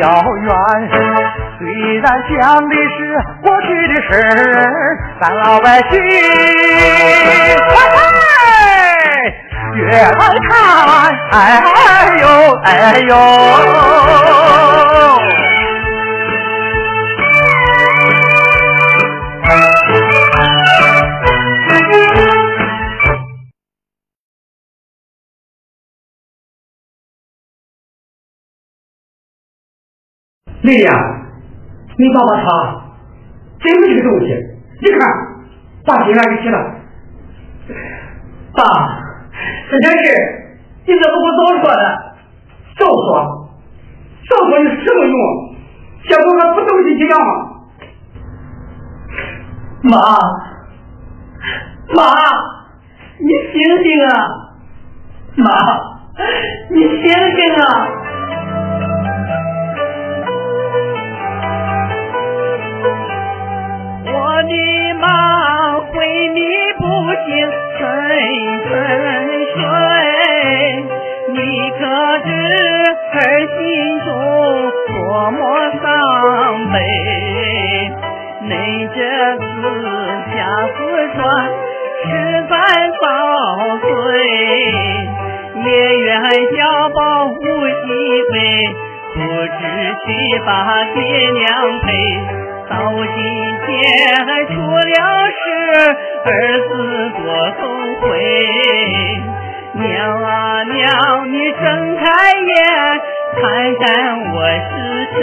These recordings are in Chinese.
遥远，虽然讲的是过去的事儿，咱老百姓越来看，哎呦哎呦。丽丽啊，你爸爸他真是个东西，你看把心安给起了。爸，这件事你怎么不早说呢？早说，早说有什么用？结果还不都是一样吗？妈，妈，你醒醒啊！妈，你醒醒啊！顺顺遂，你可知儿心中多么伤悲？恁这次下四川实在遭罪，也愿小宝无喜悲，不知去把爹娘陪。到今天出了事，儿子多后悔。娘啊娘，你睁开眼，看看我是谁。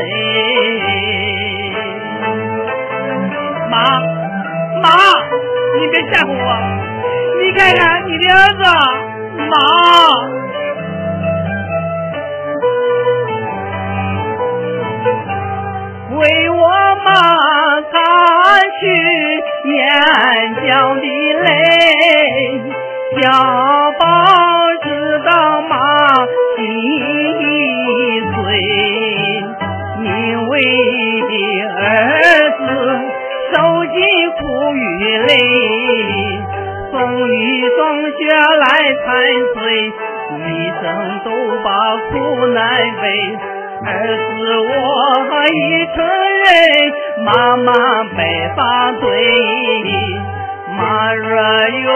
妈妈，你别吓唬我，你看看你的儿子，妈。为我妈眼角的泪，小宝知道妈心碎，因为儿子受尽苦与累，风雨霜雪来踩碎，一生都把苦难背。儿子，我已成人妈妈白发对，妈若有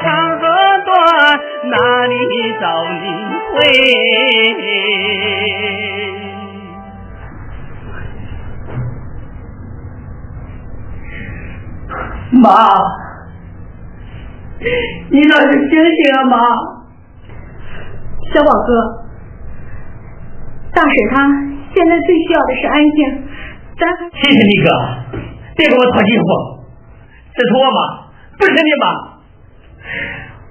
长和短，哪里找你回？妈，你倒是醒醒啊，妈！小宝哥。大婶她现在最需要的是安静，咱谢谢你哥，别给我套近乎，这是我妈，不是你妈。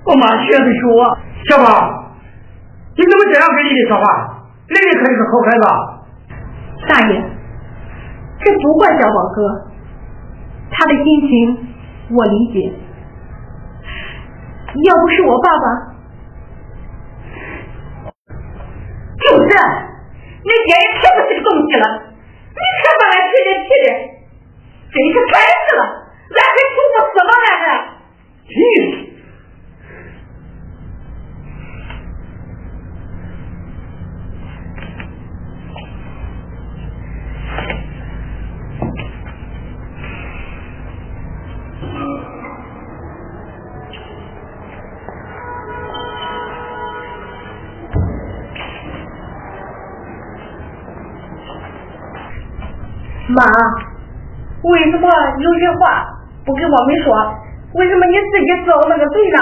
我妈学的是我。小宝，你怎么这样跟丽丽说话？丽丽可是个好孩子。大爷，这不怪小宝哥，他的心情我理解。要不是我爸爸，就是。你爹也太不是个东西了，你可把俺气的气的，真是烦死了，俺还求不死了？俺还，去。妈，为什么有些话不跟我们说？为什么你自己遭那个罪呢？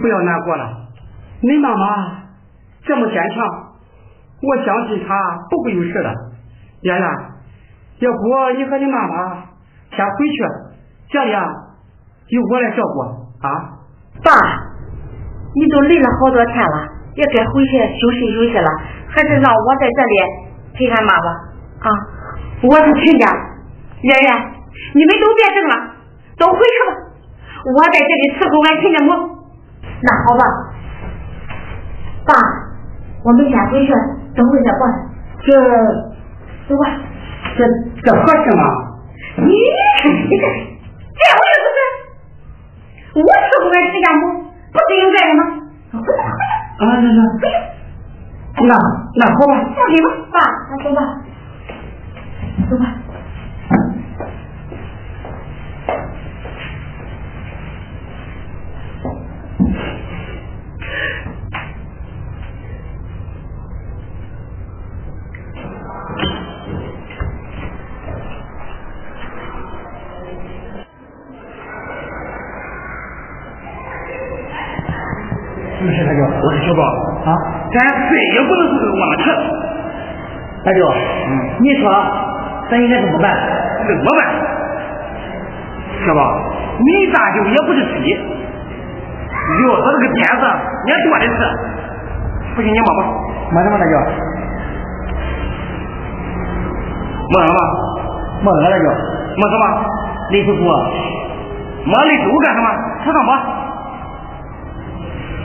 不要难过了。你妈妈这么坚强，我相信她不会有事的。圆圆，要不你和你妈妈先回去，这里啊由我来照顾啊。爸，你都累了好多天了，也该回去休息休息了，还是让我在这里陪俺妈吧。啊，我是亲家。圆圆，你们都别争了，都回去吧。我在这里伺候俺亲家母，那好吧，爸，我们先回去，等会再过来。这，走吧。这这合适吗？你你这这回事不是？我伺候俺亲家母，不是应该的吗？回来回来。啊，那那，那那好吧。放心吧，爸，那走吧，走吧。我是小宝啊，咱谁也不能是个忘情。大舅，嗯，你说咱应该怎么办？怎么办？小宝，你大舅也不是鸡，要他这个点子也多的是。不信你摸摸，摸什么大舅？摸什么？摸什么大舅？摸什么？立柱子。摸立柱干什么？吃上摸。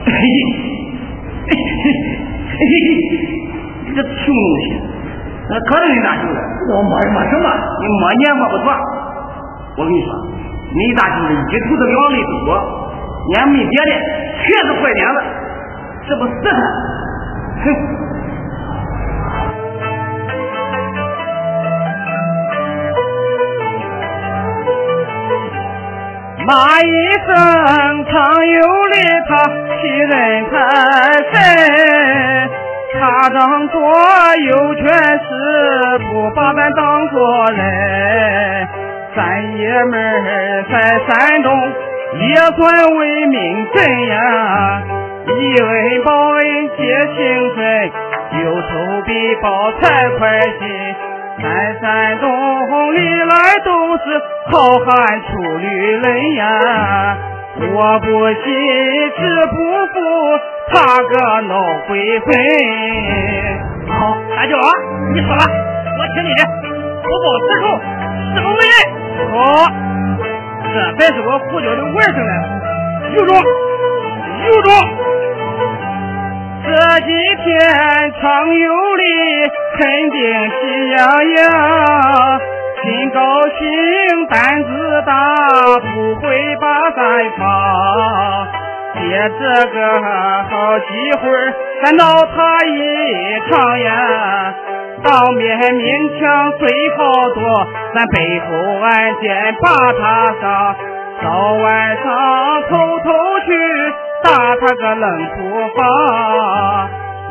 嘿 嘿。嘿嘿嘿，你这穷东西，那可能你大舅子，我摸什么什么？你摸你也摸不着。我跟你说，你大舅子一肚子两肋多，也没别的，全是坏点子，这不是他？哼！骂一声常有理，他欺人太甚，他当作有权不把咱当做人。咱爷们儿在山东也算为民真呀，以恩报恩结情分，有仇必报才快心。在山东历来都是好汉出绿人呀！我不信这不服他个闹鬼魂。好，大舅啊，你说吧，我听你的。不报此仇，誓不为人。好，这才是我胡椒的外甥呢，有种，有种。这几天常有理，肯定喜洋洋。心高兴胆子大，不会把咱放。借这个好机会，咱闹他一场呀！当面明枪最好躲，咱背后暗箭把他杀。到晚上偷偷去打他个冷不防，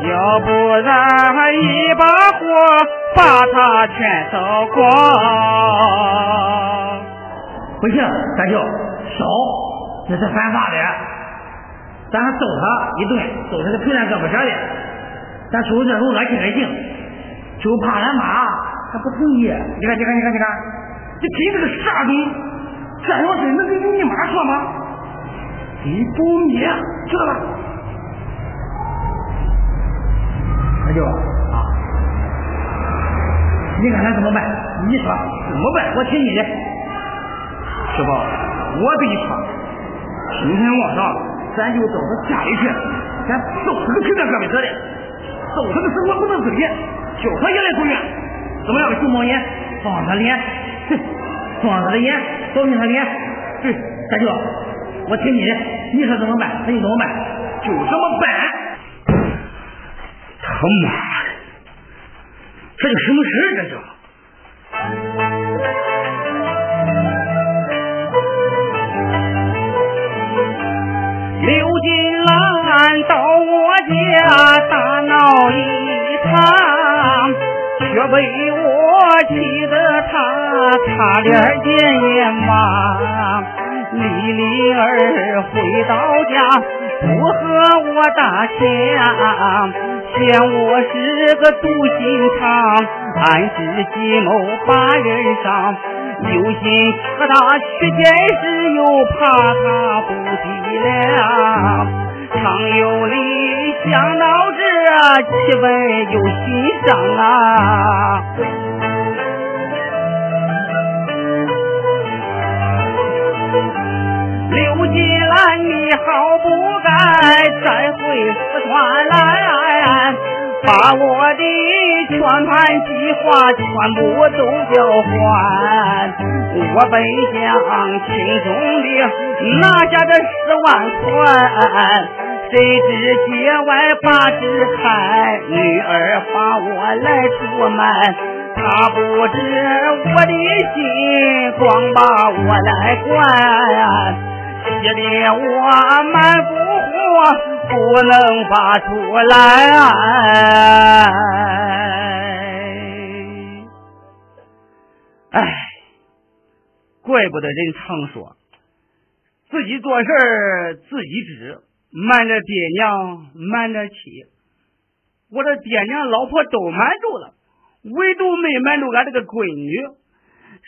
要不然一把火把他全烧光。不行，三舅，烧那是犯法的，咱还揍他一顿，揍他个皮烂胳膊折的，咱出这种恶气还行，就怕俺妈他不同意。你看，你看，你看，你看，你真是个傻逼！这种事能跟你妈说吗？你不灭，知道吧？那就啊，你看咱怎么办？你说怎么办？我听你的。师傅，我跟你说，今天晚上咱就到他家里去，咱揍他个皮蛋胳膊折的，揍他个生活不能自理，叫他也来住院。怎么样？熊猫眼放他脸，哼，放他的眼，保命他脸。对，大舅，我听你的，你说怎么办？那就怎么办？就这么办。他妈的，这叫什么事？这叫。刘金兰到我家大闹一场，却被我气得他差点见阎王。李丽儿回到家不和我打枪，嫌我是个独心肠，暗自计谋把人伤。有心和他去见识，又怕他不体谅。常有理，想到这气氛又心伤啊。刘金兰，你好不该再回四川来。把我的全盘计划全部都交还，我本想轻松的拿下这十万块，谁知街外把枝开，女儿把我来出卖，他不知我的心，光把我来管，气得我满腹火。不能发出来，哎，怪不得人常说，自己做事自己知，瞒着爹娘瞒着妻。我这爹娘老婆都瞒住了，唯独没瞒住俺这个闺女。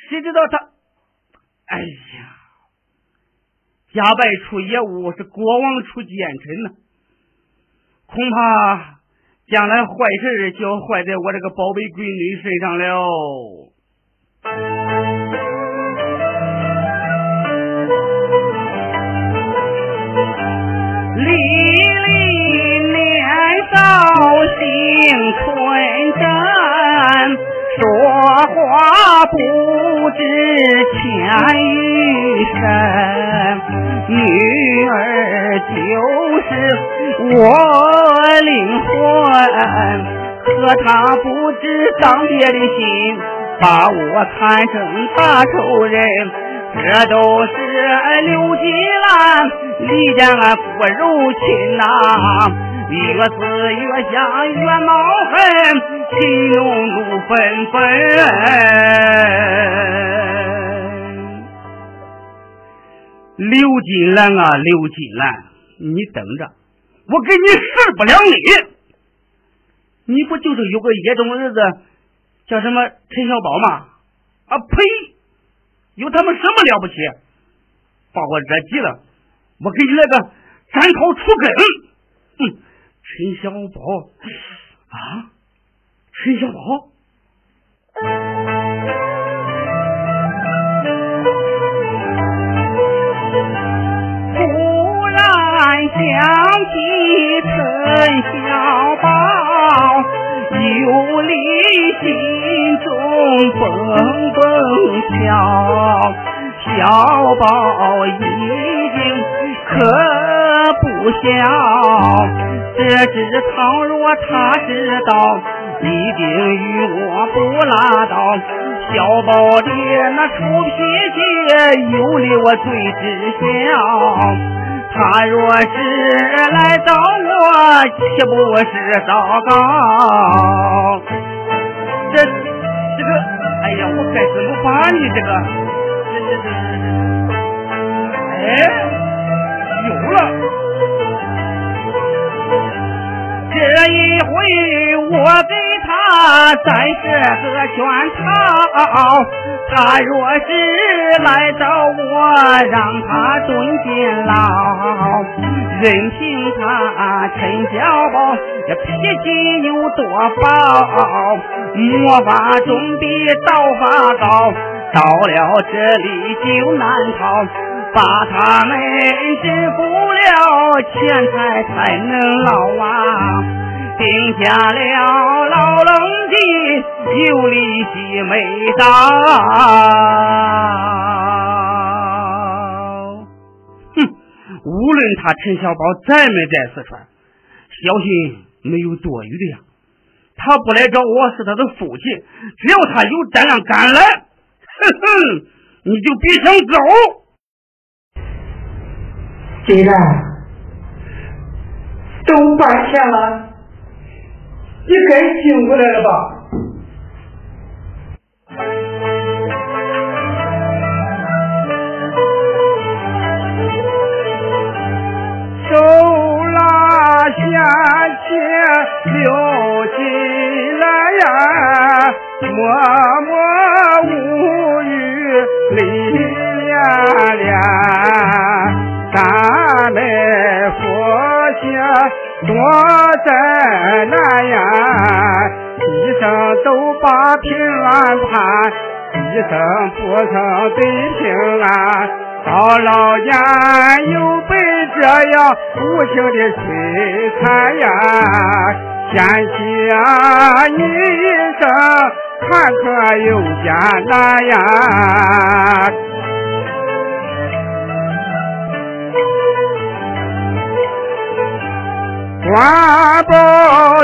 谁知道她？哎呀，家败出业务，是国王出奸臣呢。恐怕将来坏事就要坏在我这个宝贝闺女身上了。丽丽年少性纯真，说话不知浅与深，女儿就是。我灵魂，可他不知当爹的心，把我看成大仇人。这都是刘金兰离间俺不如亲呐，越思越想越恼恨，心中怒愤愤。刘金兰啊，刘金兰，你等着。我给你势不两立，你不就是有个野种儿子叫什么陈小宝吗？啊呸！有他妈什么了不起？把我惹急了，我给你来个斩草除根。哼，陈小宝啊，陈小宝。小宝，有理心中蹦蹦跳，小宝已经可不小。这只倘若他知道，一定与我不拉倒。小宝的那臭脾气，有理我最知晓。他若是来找我，岂不是糟糕？这这个，哎呀，我该怎么办呢？这个，这这这，这、这哎，有了！这一回我给他暂时个圈套。他若是来找我，让他蹲监牢，任凭他陈小宝这脾气有多暴，魔法总比道法高，到了这里就难逃，把他们制服了，钱财才能捞啊。定下了牢笼的有利息没到。哼，无论他陈小宝在没在四川，小心没有多余的呀。他不来找我是他的父亲，只要他有胆量敢来，哼哼，你就别想走。既然都搬钱了。你该醒过来了吧？手拉下钱留起来呀，默默无语泪涟涟，咱们佛下。多灾难呀！一生都把平安盼，一生不曾得平安。到老年又被这样无情的摧残呀！贤妻啊，你一生坎坷又艰难呀！官保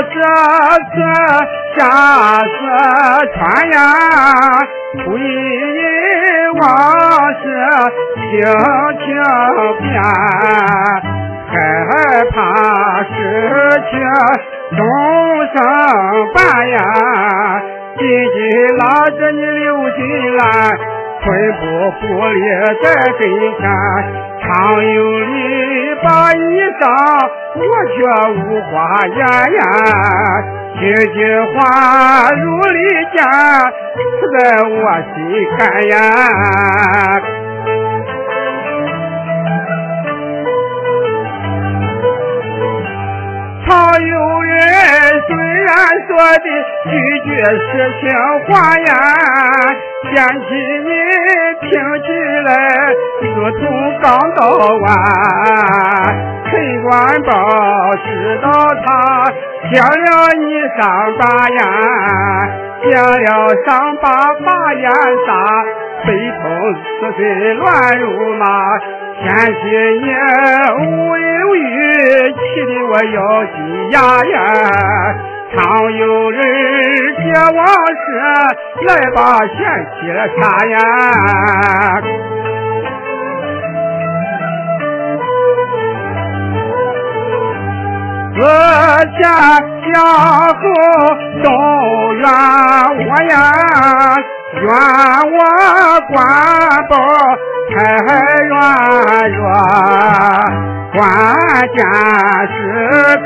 这次下四川呀，回忆往事轻轻变，害怕失去终生伴呀，紧紧拉着你流进来，寸步不离在跟前。常有理把衣裳，我却无话言呀。句句话如利剑，刺在我心坎呀。常有人虽然说的句句是情话呀。嫌弃你听起来如同钢刀弯，陈官宝知道他将了你伤疤呀，将了伤疤把眼杀，悲痛似水乱如麻，嫌弃你无言无语，气得我咬紧牙呀。常有人借往事来把嫌弃擦呀，自家家后都怨我呀，怨我官保太软弱，关键时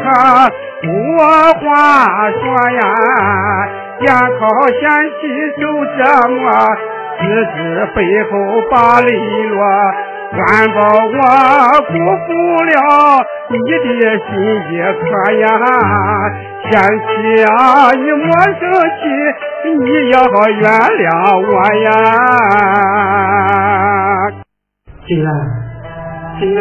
刻。无话说呀，眼靠嫌弃受折磨，自知背后把泪落，官保我辜负了你的心也可呀，贤妻啊，你莫生气，你要原谅我呀。进来，进来。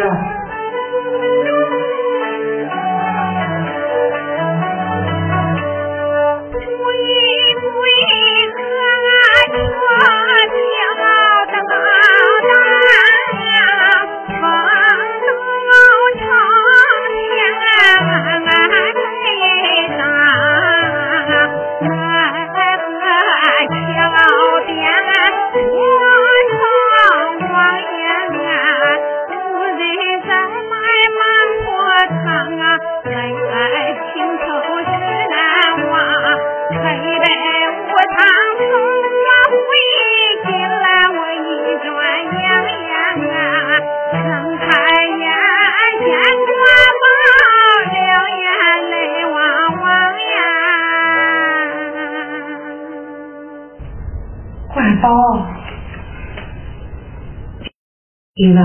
金兰，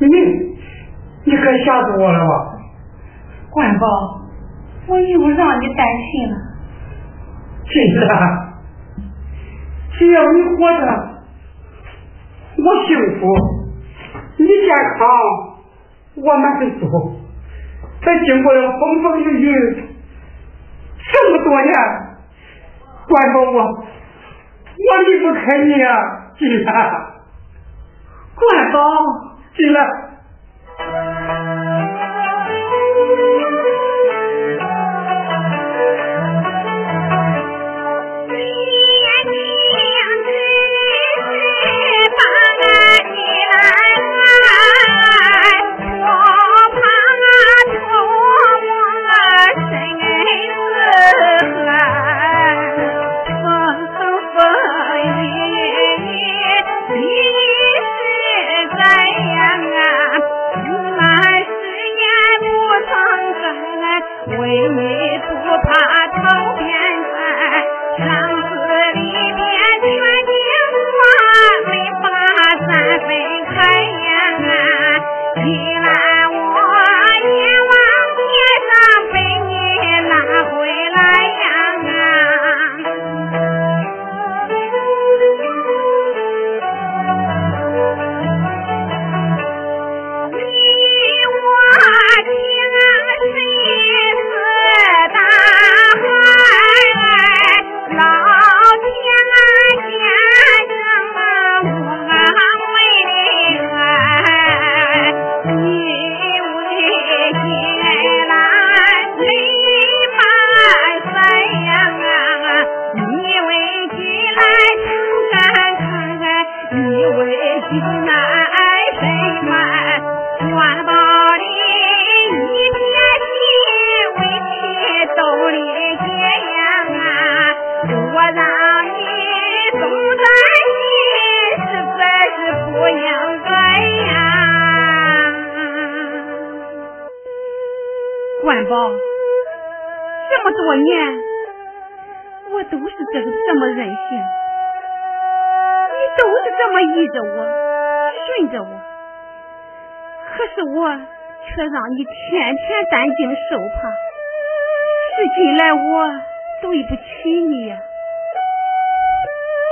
你你可吓死我了吧？管宝，我又让你担心了。金兰，只要你活着，我幸福；你健康，我满足。咱经过了风风雨雨这么多年，管宝我我离不开你啊，金兰。快到，进来。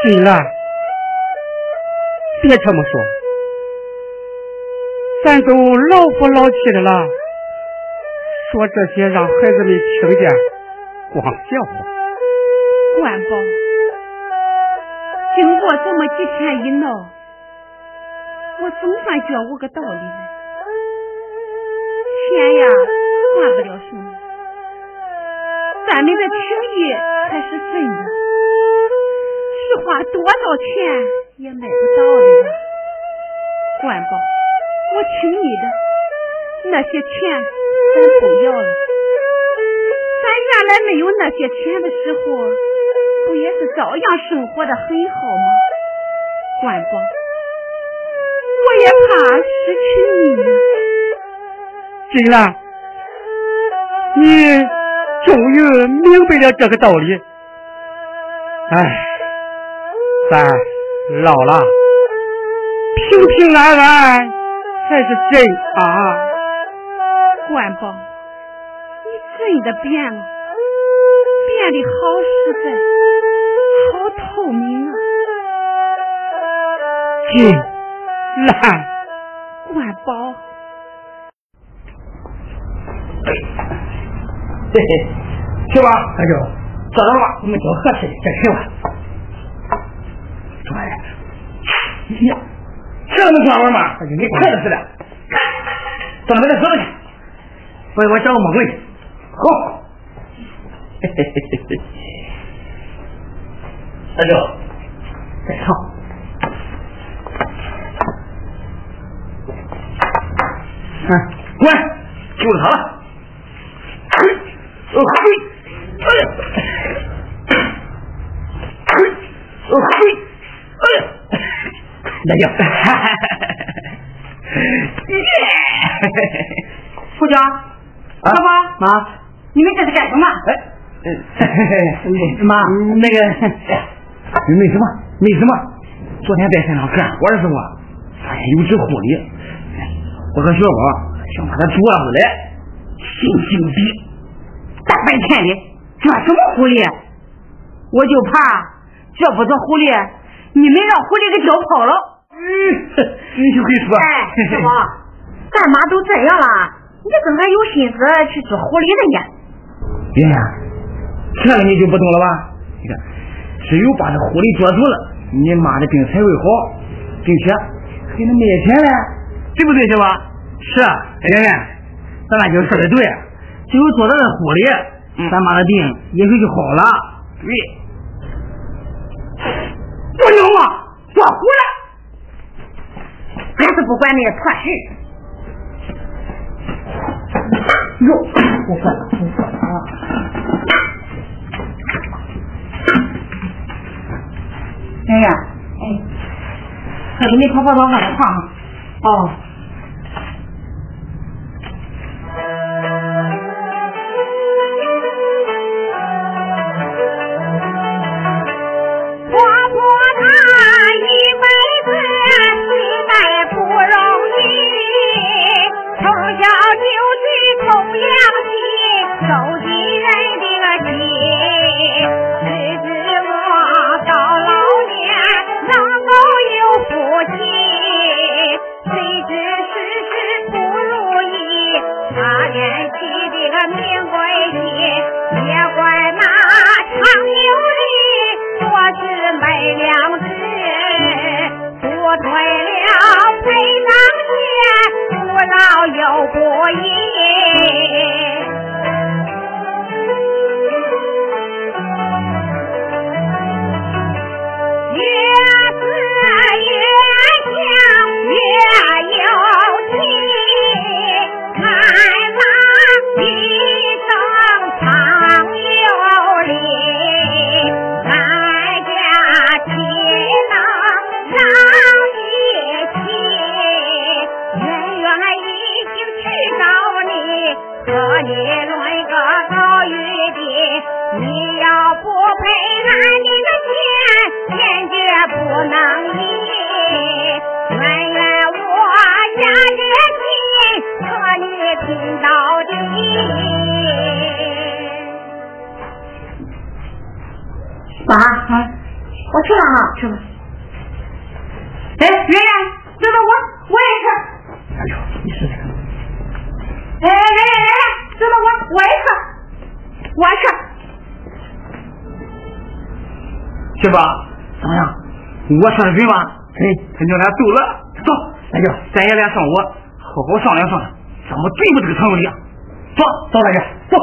金兰，别这么说，咱都老夫老妻的了，说这些让孩子们听见，光笑话。管宝，经过这么几天一闹，我总算觉悟个道理了，钱呀换不了什么，咱们的情谊才是真的。是花多少钱也买不到的呀，管宝，我听你的，那些钱咱不要了。咱原来没有那些钱的时候，不也是照样生活的很好吗？管宝，我也怕失去你呀。金兰，你终于明白了这个道理，哎。咱老了，平平安安才是真啊！关宝，你真的变了，变得好实在，好透明啊！金兰，关宝，嘿嘿，去吧，那就坐着吧，我们叫合适的再去吧。呀，这能转弯吗？跟你快的似的。到那边走去，我我找个木棍去。好。嘿嘿嘿嘿嘿。大舅，再唱。嗯，滚，就是他了。嘿，哦嘿，哎呀，嘿，哦嘿，哎呀。嘿，嘿，嘿那就，胡家，爸爸，妈，你们这是干什么？哎，妈，那个，没什么，没什么。昨天在山上干活的时候，发现有只狐狸，我和小宝想把它捉回来，性性比，大白天的捉什么狐狸？我就怕这不是狐狸，你们让狐狸给叼跑了。嗯，你就会说。哎，小宝，干嘛都这样了？你怎么还有心思去捉狐狸的呢？爷爷，这个你就不懂了吧？你看，只有把这狐狸捉住了，你妈的病才会好，并且还能卖钱嘞，对不对，小宝？是，爷爷，咱俩就说的对，只有捉到这狐狸，咱妈的病也许就好了。对，不牛啊，捉狐了，俺是不管那些破事。哟，我管了，我管了啊。哎呀，哎，快给你泡泡澡，放在床上。哦。哎，圆圆，这个我我也吃。哎呦，你试试看。哎，圆圆圆圆，这个我我也吃，我吃。去吧，怎么样？我说的对吧？哎，他娘俩走了，走，大舅，咱爷俩上午好好商量商量，怎么对付这个程里啊？走，走，大舅，走。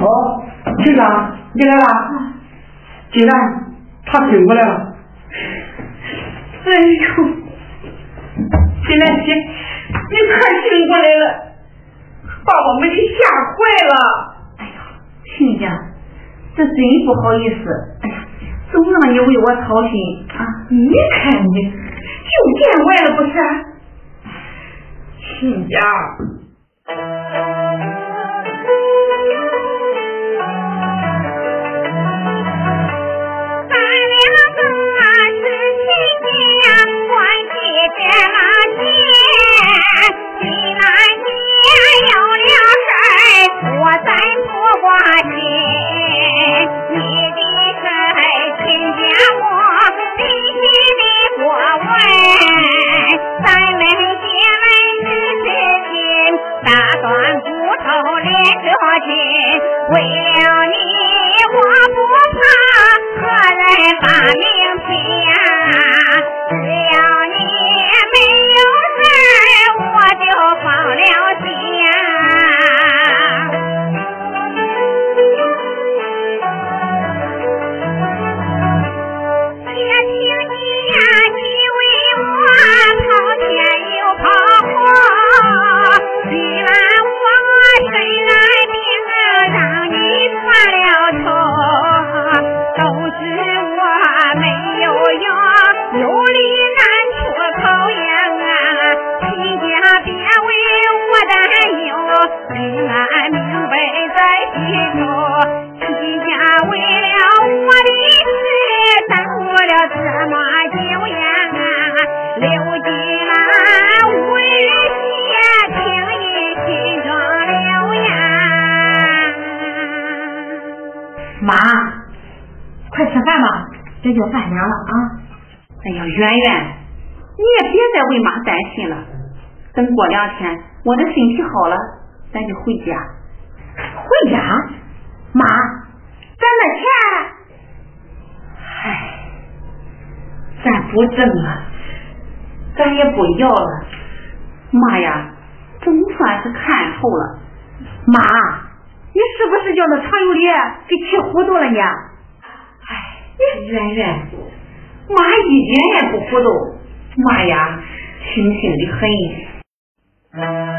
哦，局长，你来了。竟然他醒过来了。哎呦，金兰姐，你快醒过来了，把我们给吓坏了。哎呀，亲家，这真不好意思。哎呀，总让你为我操心啊！你看你，就见外了不是？亲家。花心，你的事儿，请将我必须的过问。咱们姐妹之间，打断骨头连着筋，为了你，我不怕，何人把命？两天我的身体好了，咱就回家。回家？妈，咱那钱，唉，咱不挣了，咱也不要了。妈呀，总算是看透了。妈。你是不是叫那常有理给气糊涂了呢？哎，圆圆，妈一点也不糊涂，妈呀，清醒的很。Mm-hmm.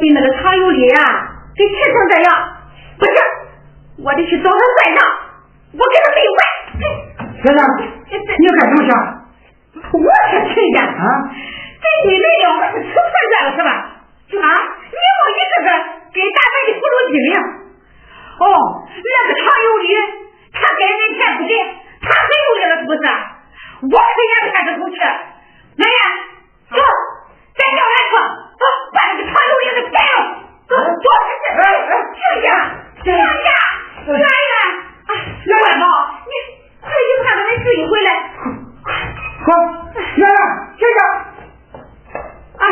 被那个常有理啊给气成这样。不行我得去找他算账我跟他没完小张你要干什么去啊我是谁家啊？这你们两个是吃错药了是吧？啊你好一个个跟大门的葫芦精一哦那个常有理他该人钱不给他很有理了是不是？我可咽不下这口气来呀走咱叫他去走办了个场回来好走了这个哎来了来了来你快去看看你自己回来快来了哎。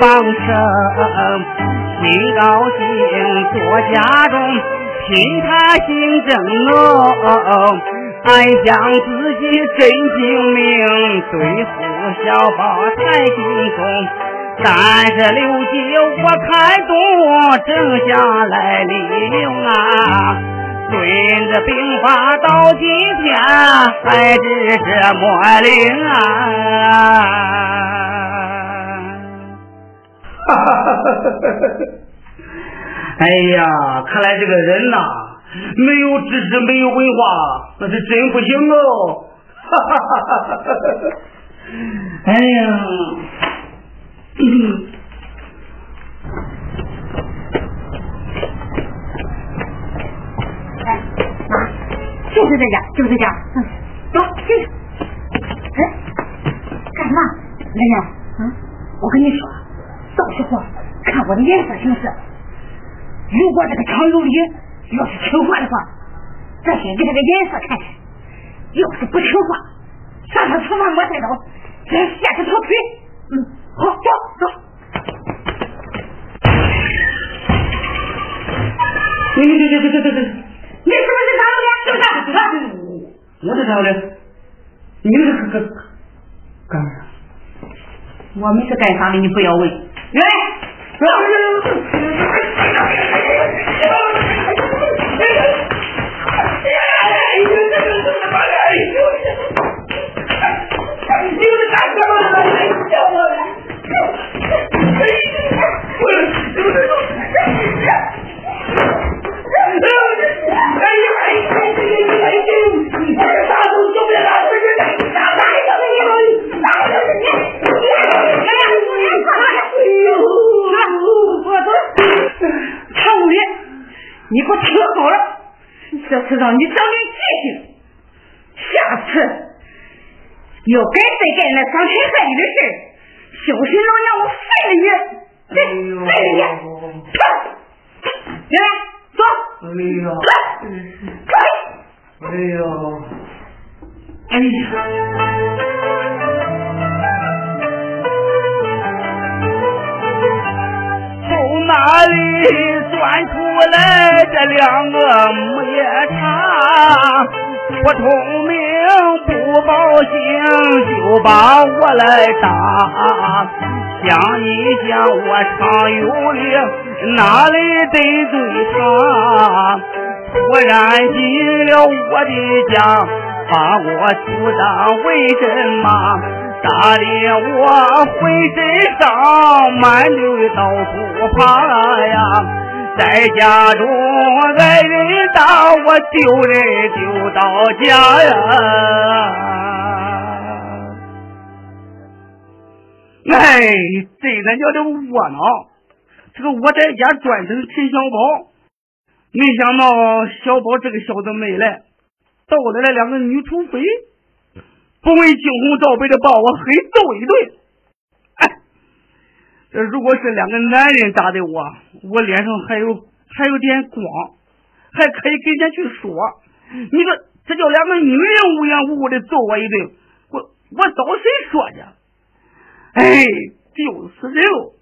帮生，心高兴做家中，凭他心正浓，俺将自己真精明，对付小宝才精通。三十六计我看懂，正下来利用啊，论着兵法到今天还是这么灵啊！哈哈哈哈哈！哎呀，看来这个人呐，没有知识，没有文化，那是真不行哦！哈哈哈哈哈！哎呀，嗯。就是这家，就是这家，嗯，走进去。哎，干嘛？人家，嗯，我跟你说，到时候看我的颜色行事。如果这个常有理要是听话的话，咱先给他个颜色看看；要是不听话，上他厨房磨菜刀，先下他条腿。嗯，好，走走。对对对对对对。你是不是张老的？是不是？我是张老的。你是干干干啥？我们是干啥的？你不要问。来，你给我听好了，这次让你长点记性，下次要敢再干那伤天害理的事小心老娘我废了你！对废了你！走。哎呀！来，哎呀！哎呀！从哪里钻出我来这两个木叶叉？不通明不报信，就把我来打。想一想，我常有理，哪里得罪他？突然进了我的家，把我处当为什么。打的我浑身伤，满流到处爬呀。在家中挨人打，我丢人丢到家呀。哎，真他娘的窝囊！这个我在家专等陈小宝，没想到小宝这个小子没来，到来了两个女土匪。不问惊红皂白的把我狠揍一顿，这如果是两个男人打的我，我脸上还有还有点光，还可以跟人家去说。你说这叫两个女人无缘无故的揍我一顿，我我找谁说去？哎，丢死人了！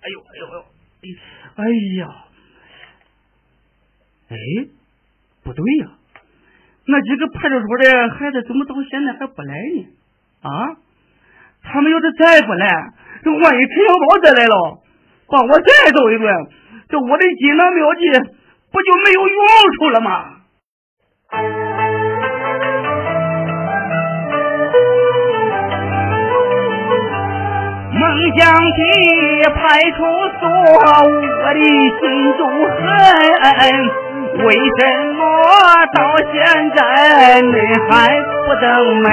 哎呦哎呦哎呦！哎呀，哎，不对呀。那几个派出所的孩子怎么到现在还不来呢？啊，他们要是再不来，这万一陈小宝再来了，把我再揍一顿，这我的锦囊妙计不就没有用处了吗？梦想起派出所，我的心中恨。为什么到现在你还不登门？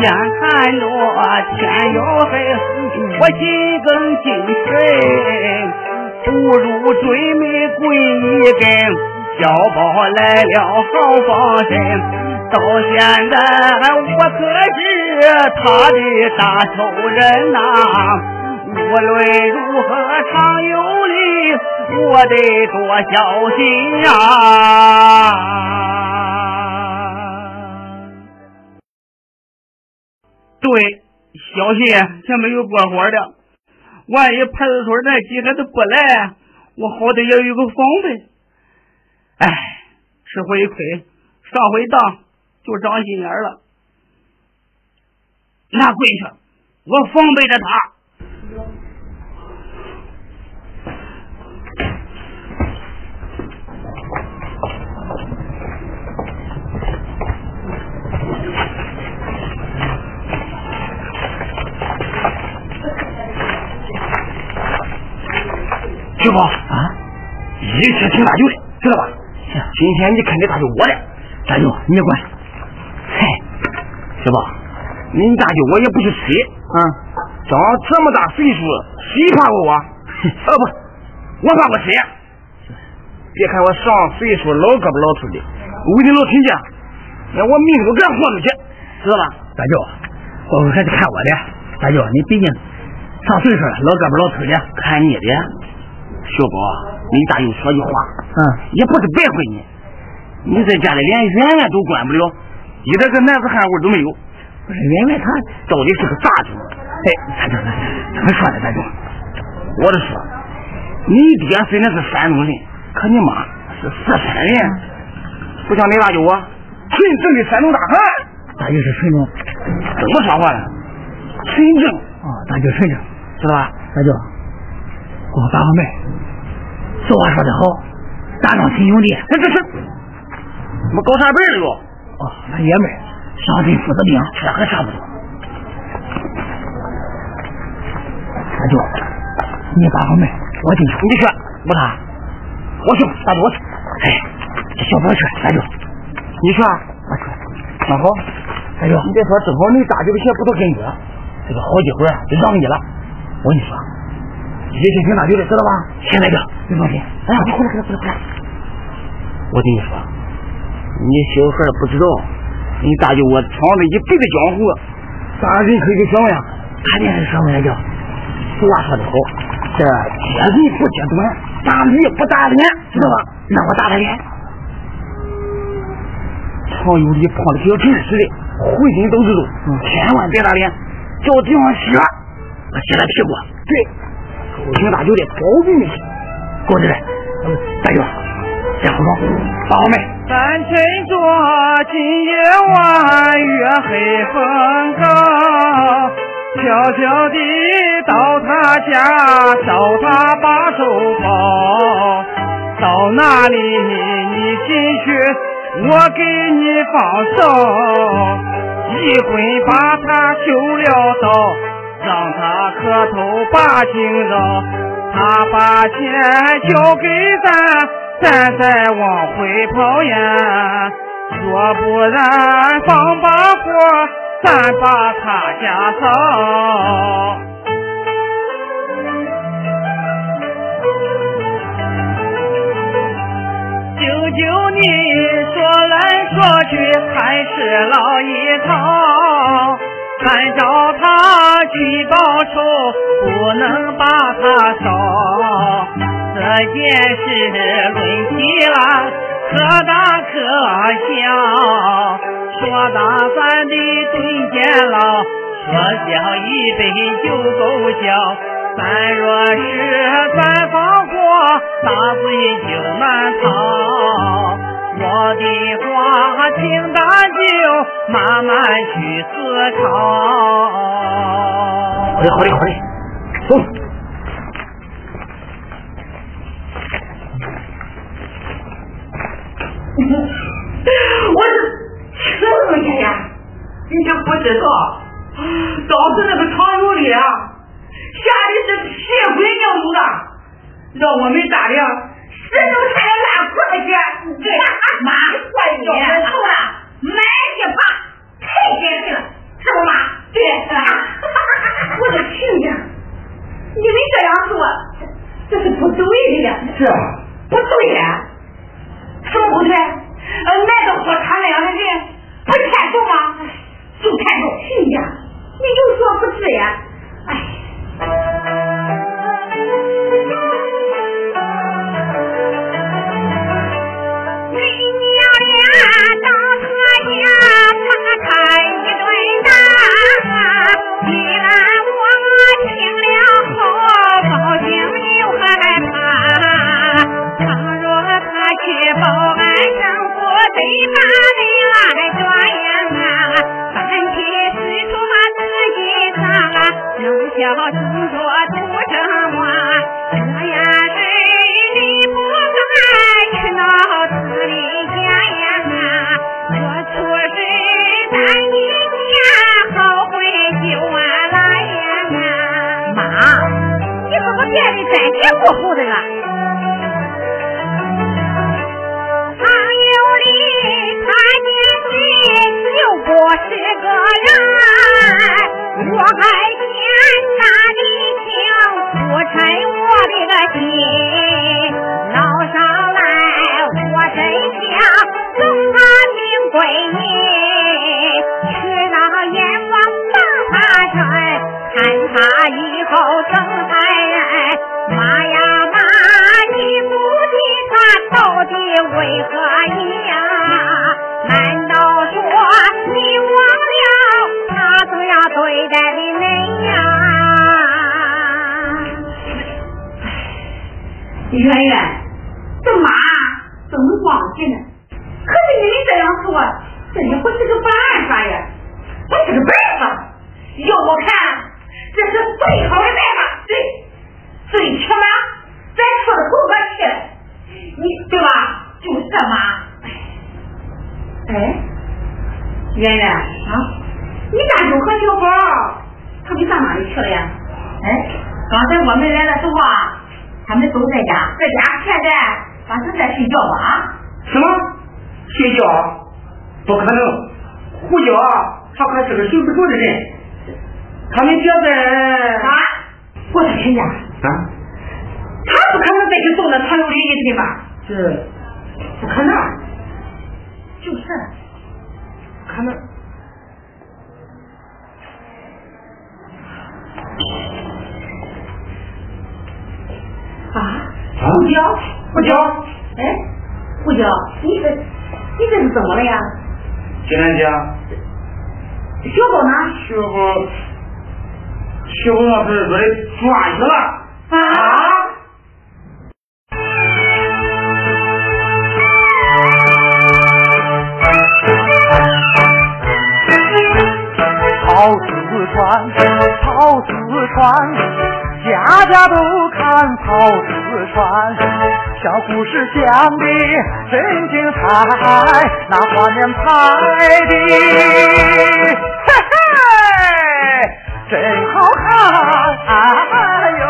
眼看着天要黑，我心更精神，不如追美跪一根。小宝来了好防身，到现在我可是他的大仇人呐。无论如何常有理，我得多小心呀！对，小心，前没有过火的。万一派出所那几个都不来，我好歹也有个防备。哎，吃回亏，上回当就长心眼了。那跪下，我防备着他。舅父啊，一切听大舅的，知道吧？今天你肯定大舅我的，大舅你管。嗨，小宝，你大舅我也不是谁啊，长这么大岁数，谁怕过我？哦不，我怕过谁呀？别看我上岁数，老胳膊老腿的，为你老亲家，那我命都敢豁出去，知道吧？大舅，我还是看我的。大舅，你毕竟上岁数了，老胳膊老腿的，看你的。小宝，你大舅说句话，嗯，也不是白回你。你在家里连圆圆都管不了，一点个男子汉味都没有。不是圆圆他到底是个咋子？哎，大舅，怎么说呢？大舅，我是说，你爹虽然是山东人，可你妈是四川人，不像你大舅啊，纯正的山东大汉。大舅是纯正，怎么说话呢？纯正啊，大舅纯正，知道吧？大舅，给我把个脉。俗话说得好，打仗亲兄弟。这这是，我高啥辈了又？哦，那爷们儿，上阵父子兵，这还差不多。大舅，你把个脉，我进去。你去，不他，我去，大舅我去。哎，这小宝去，大舅，你去啊？我去。那好，大舅，你别说，正好你大舅的鞋不都跟着，这个好机会就让你了。我跟你说，一切听大舅的，知道吧？行，大舅，你放心。哎，你回来，回来，回来，回来。我跟你说，你小孩不知道，你大舅我闯了一辈子江湖，大人可以给小呀？他这是什么来着？俗话说得好，这揭人不揭短，打驴不打脸，知道吧？那我打他脸。常有理胖的小真实的，浑身都是肉，千万别打脸，叫地方血，我揭他屁股。对，够听大舅的，保证你。过来，大舅，先服装，把我脉。咱趁着今夜晚月黑风高，悄悄地到他家找他把手抱。到哪里你进去，我给你放手。一会把他修了刀，让他磕头把情饶。他把钱交给咱。咱再往回跑呀，若不然放把火，咱把他家烧。舅舅你说来说去还是老一套，咱找他去报仇，不能把他烧。这件事论起来可大可小，说大咱的蹲监牢，说小一杯就够笑。咱若是再放火，大罪就难逃。我的话，请大舅慢慢去思考。好嘞，好嘞，好嘞，走。我是什么人呀？你就不知道，当时那个常有里啊，下的是屁滚尿流的，让我们大梁死都穿着烂裤子去。对，妈，我叫人头了，满地爬，太解气了，是不妈？对，我的亲家，你们这样做，这是不对的呀。是啊，不对呀。什么不对？呃，难道说他那样的人不欠揍吗？就欠揍亲家，你有所不知呀？哎。起来对吧？就是嘛。哎，圆圆啊，你大舅和小宝他们上哪里去了呀？哎，刚才我们来的时候啊，他们都在家，在家现在反正在睡觉吧？啊？什么？睡觉？不可能！胡椒他可是个守不住的人，他们觉得啊！我的天呀！啊，他不可能再去送那唐有礼一去吧？这不可能，就是，可能。啊，胡椒，胡椒，哎，胡椒，你这你这是怎么了呀？金兰姐，小宝呢？小宝，小宝那是说的转去了。啊？四川，跑四川，家家都看跑四川。小故事讲的真精彩，那画面拍的，嘿嘿，真好看。哎呦